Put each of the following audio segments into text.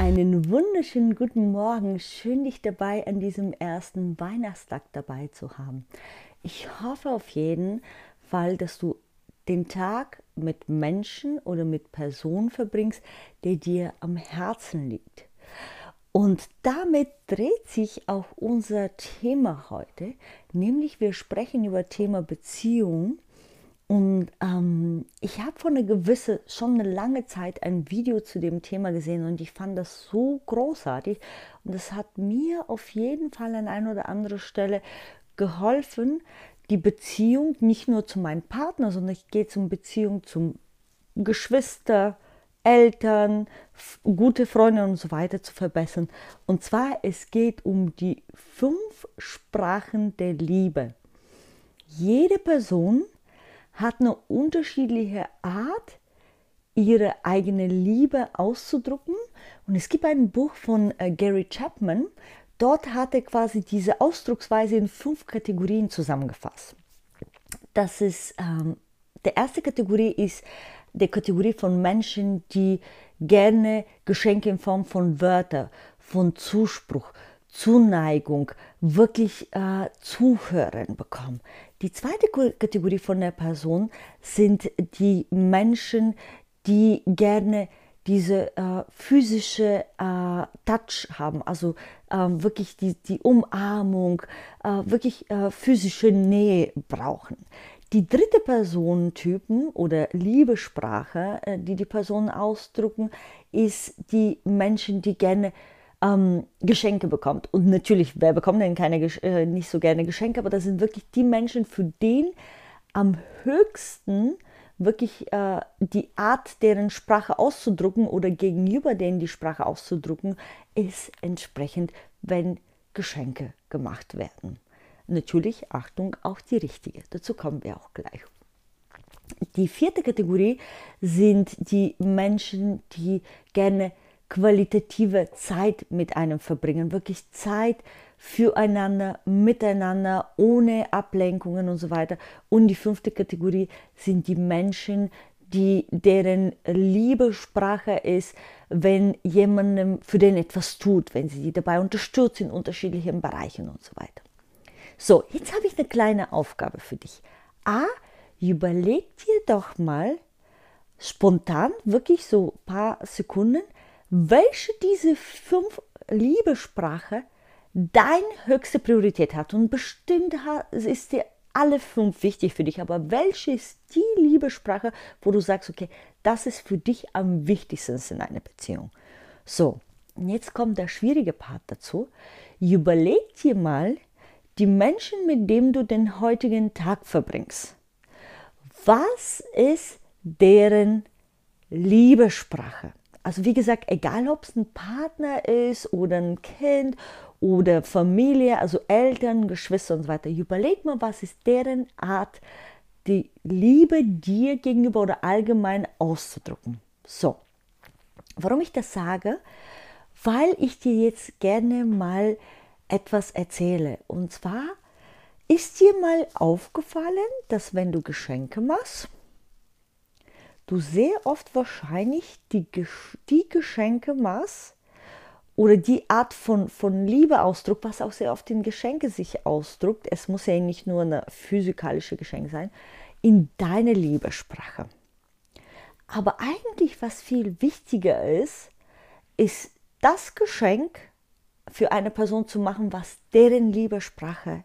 Einen wunderschönen guten Morgen. Schön, dich dabei an diesem ersten Weihnachtstag dabei zu haben. Ich hoffe auf jeden Fall, dass du den Tag mit Menschen oder mit Personen verbringst, der dir am Herzen liegt. Und damit dreht sich auch unser Thema heute, nämlich wir sprechen über Thema Beziehung ich habe vor einer gewissen, schon eine lange Zeit ein Video zu dem Thema gesehen und ich fand das so großartig. Und das hat mir auf jeden Fall an einer oder anderen Stelle geholfen, die Beziehung nicht nur zu meinem Partner, sondern ich gehe zum Beziehung zum Geschwister, Eltern, gute Freunde und so weiter zu verbessern. Und zwar, es geht um die fünf Sprachen der Liebe. Jede Person hat eine unterschiedliche Art, ihre eigene Liebe auszudrücken. Und es gibt ein Buch von äh, Gary Chapman, dort hat er quasi diese Ausdrucksweise in fünf Kategorien zusammengefasst. Das ist, ähm, der erste Kategorie ist die Kategorie von Menschen, die gerne Geschenke in Form von Wörtern, von Zuspruch, Zuneigung, wirklich äh, Zuhören bekommen. Die zweite Kategorie von der Person sind die Menschen, die gerne diese äh, physische äh, Touch haben, also äh, wirklich die, die Umarmung, äh, wirklich äh, physische Nähe brauchen. Die dritte Personentypen oder Liebesprache, äh, die die Personen ausdrücken, ist die Menschen, die gerne ähm, Geschenke bekommt. Und natürlich, wer bekommt denn keine, äh, nicht so gerne Geschenke, aber das sind wirklich die Menschen, für den am höchsten wirklich äh, die Art, deren Sprache auszudrucken oder gegenüber denen die Sprache auszudrucken, ist entsprechend, wenn Geschenke gemacht werden. Natürlich, Achtung, auch die richtige. Dazu kommen wir auch gleich. Die vierte Kategorie sind die Menschen, die gerne qualitative Zeit mit einem verbringen, wirklich Zeit füreinander, miteinander, ohne Ablenkungen und so weiter. Und die fünfte Kategorie sind die Menschen, die, deren Liebesprache ist, wenn jemandem für den etwas tut, wenn sie die dabei unterstützt in unterschiedlichen Bereichen und so weiter. So, jetzt habe ich eine kleine Aufgabe für dich. A, überleg dir doch mal spontan, wirklich so ein paar Sekunden, welche diese fünf Liebessprache deine höchste Priorität hat. Und bestimmt ist dir alle fünf wichtig für dich, aber welche ist die Liebessprache, wo du sagst, okay, das ist für dich am wichtigsten in einer Beziehung. So, jetzt kommt der schwierige Part dazu. Überleg dir mal die Menschen, mit denen du den heutigen Tag verbringst. Was ist deren Liebessprache? Also wie gesagt, egal ob es ein Partner ist oder ein Kind oder Familie, also Eltern, Geschwister und so weiter, überleg mal, was ist deren Art, die Liebe dir gegenüber oder allgemein auszudrücken. So, warum ich das sage? Weil ich dir jetzt gerne mal etwas erzähle. Und zwar ist dir mal aufgefallen, dass wenn du Geschenke machst, du sehr oft wahrscheinlich die, die Geschenke machst oder die Art von, von Liebeausdruck, was auch sehr oft in Geschenke sich ausdrückt, es muss ja nicht nur eine physikalische Geschenk sein, in deine Liebessprache. Aber eigentlich, was viel wichtiger ist, ist das Geschenk für eine Person zu machen, was deren Liebessprache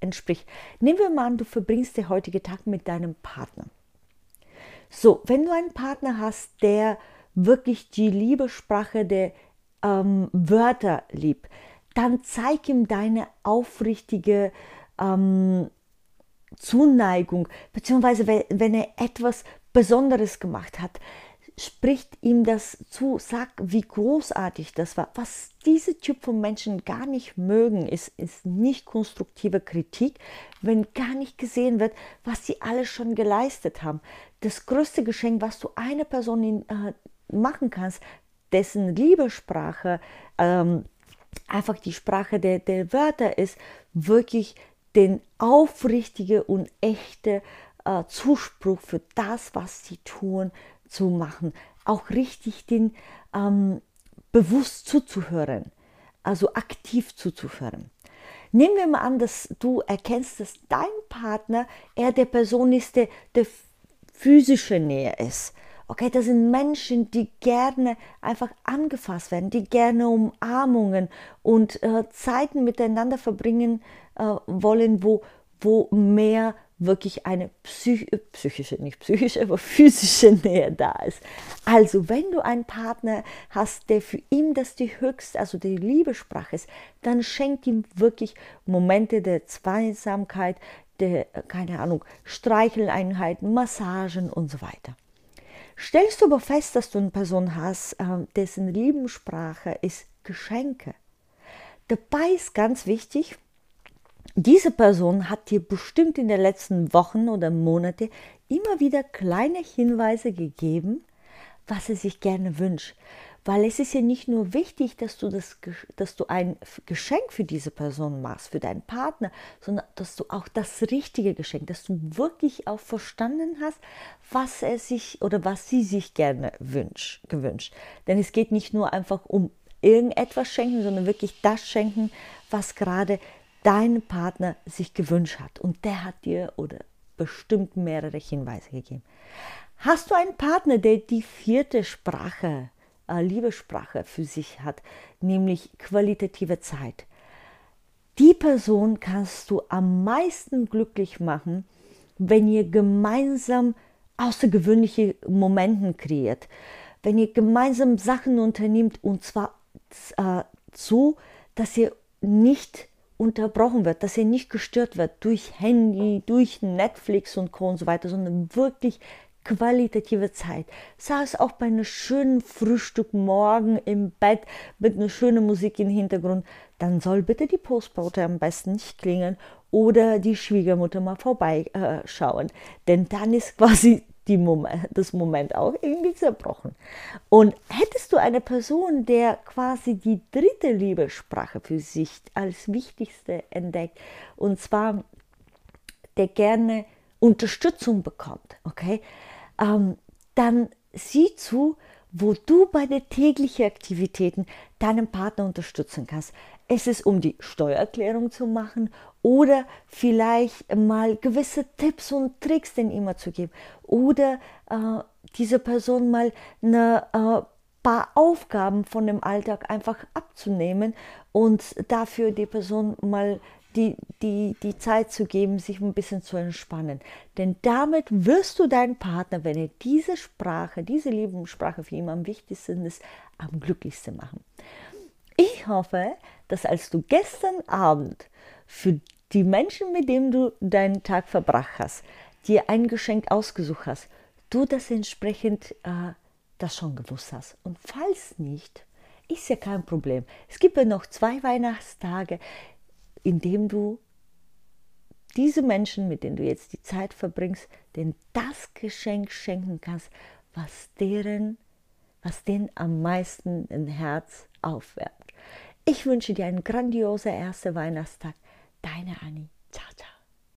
entspricht. Nehmen wir mal an, du verbringst den heutigen Tag mit deinem Partner. So, wenn du einen Partner hast, der wirklich die Liebessprache der ähm, Wörter liebt, dann zeig ihm deine aufrichtige ähm, Zuneigung, beziehungsweise wenn, wenn er etwas Besonderes gemacht hat, spricht ihm das zu, sag, wie großartig das war. Was diese Typ von Menschen gar nicht mögen, ist, ist nicht konstruktive Kritik, wenn gar nicht gesehen wird, was sie alles schon geleistet haben. Das größte Geschenk, was du einer Person in, äh, machen kannst, dessen Liebessprache ähm, einfach die Sprache der, der Wörter ist, wirklich den aufrichtige und echte äh, Zuspruch für das, was sie tun, zu machen. Auch richtig den ähm, bewusst zuzuhören, also aktiv zuzuhören. Nehmen wir mal an, dass du erkennst, dass dein Partner eher der Person ist, der, der physische Nähe ist. Okay, das sind Menschen, die gerne einfach angefasst werden, die gerne Umarmungen und äh, Zeiten miteinander verbringen äh, wollen, wo, wo mehr wirklich eine psych psychische, nicht psychische, aber physische Nähe da ist. Also, wenn du einen Partner hast, der für ihn das die höchste, also die Liebessprache ist, dann schenkt ihm wirklich Momente der Zweisamkeit, der, keine Ahnung, Streicheleinheiten, Massagen und so weiter. Stellst du aber fest, dass du eine Person hast, ähm, dessen Liebenssprache ist Geschenke. Dabei ist ganz wichtig, diese Person hat dir bestimmt in den letzten Wochen oder Monaten immer wieder kleine Hinweise gegeben, was er sich gerne wünscht. Weil es ist ja nicht nur wichtig, dass du, das, dass du ein Geschenk für diese Person machst, für deinen Partner, sondern dass du auch das richtige Geschenk, dass du wirklich auch verstanden hast, was er sich oder was sie sich gerne wünscht, gewünscht. Denn es geht nicht nur einfach um irgendetwas schenken, sondern wirklich das schenken, was gerade dein Partner sich gewünscht hat. Und der hat dir oder bestimmt mehrere Hinweise gegeben. Hast du einen Partner, der die vierte Sprache äh, Liebessprache für sich hat, nämlich qualitative Zeit. Die Person kannst du am meisten glücklich machen, wenn ihr gemeinsam außergewöhnliche Momente kreiert, wenn ihr gemeinsam Sachen unternehmt und zwar äh, so, dass ihr nicht unterbrochen wird, dass ihr nicht gestört wird durch Handy, durch Netflix und Co. und so weiter, sondern wirklich qualitative Zeit. Sei es auch bei einem schönen Frühstück morgen im Bett mit einer schönen Musik im Hintergrund, dann soll bitte die Postbote am besten nicht klingeln oder die Schwiegermutter mal vorbeischauen. Denn dann ist quasi die Moment, das Moment auch irgendwie zerbrochen. Und hättest du eine Person, der quasi die dritte Liebessprache für sich als wichtigste entdeckt, und zwar der gerne Unterstützung bekommt, okay? ähm, dann sieh zu, wo du bei den täglichen Aktivitäten deinen Partner unterstützen kannst. Es ist um die Steuererklärung zu machen oder vielleicht mal gewisse Tipps und Tricks den immer zu geben oder äh, diese Person mal eine äh, paar Aufgaben von dem Alltag einfach abzunehmen und dafür die Person mal die, die, die Zeit zu geben, sich ein bisschen zu entspannen. Denn damit wirst du deinen Partner, wenn er diese Sprache, diese Lieblingssprache für ihn am wichtigsten ist, am glücklichsten machen. Ich hoffe, dass als du gestern Abend für die Menschen, mit denen du deinen Tag verbracht hast, dir ein Geschenk ausgesucht hast, du das entsprechend äh, das schon gewusst hast. Und falls nicht, ist ja kein Problem. Es gibt ja noch zwei Weihnachtstage indem du diese Menschen, mit denen du jetzt die Zeit verbringst, denn das Geschenk schenken kannst, was deren, was denen am meisten ein Herz aufwärmt. Ich wünsche dir einen grandiosen ersten Weihnachtstag. Deine Annie. Ciao, ciao.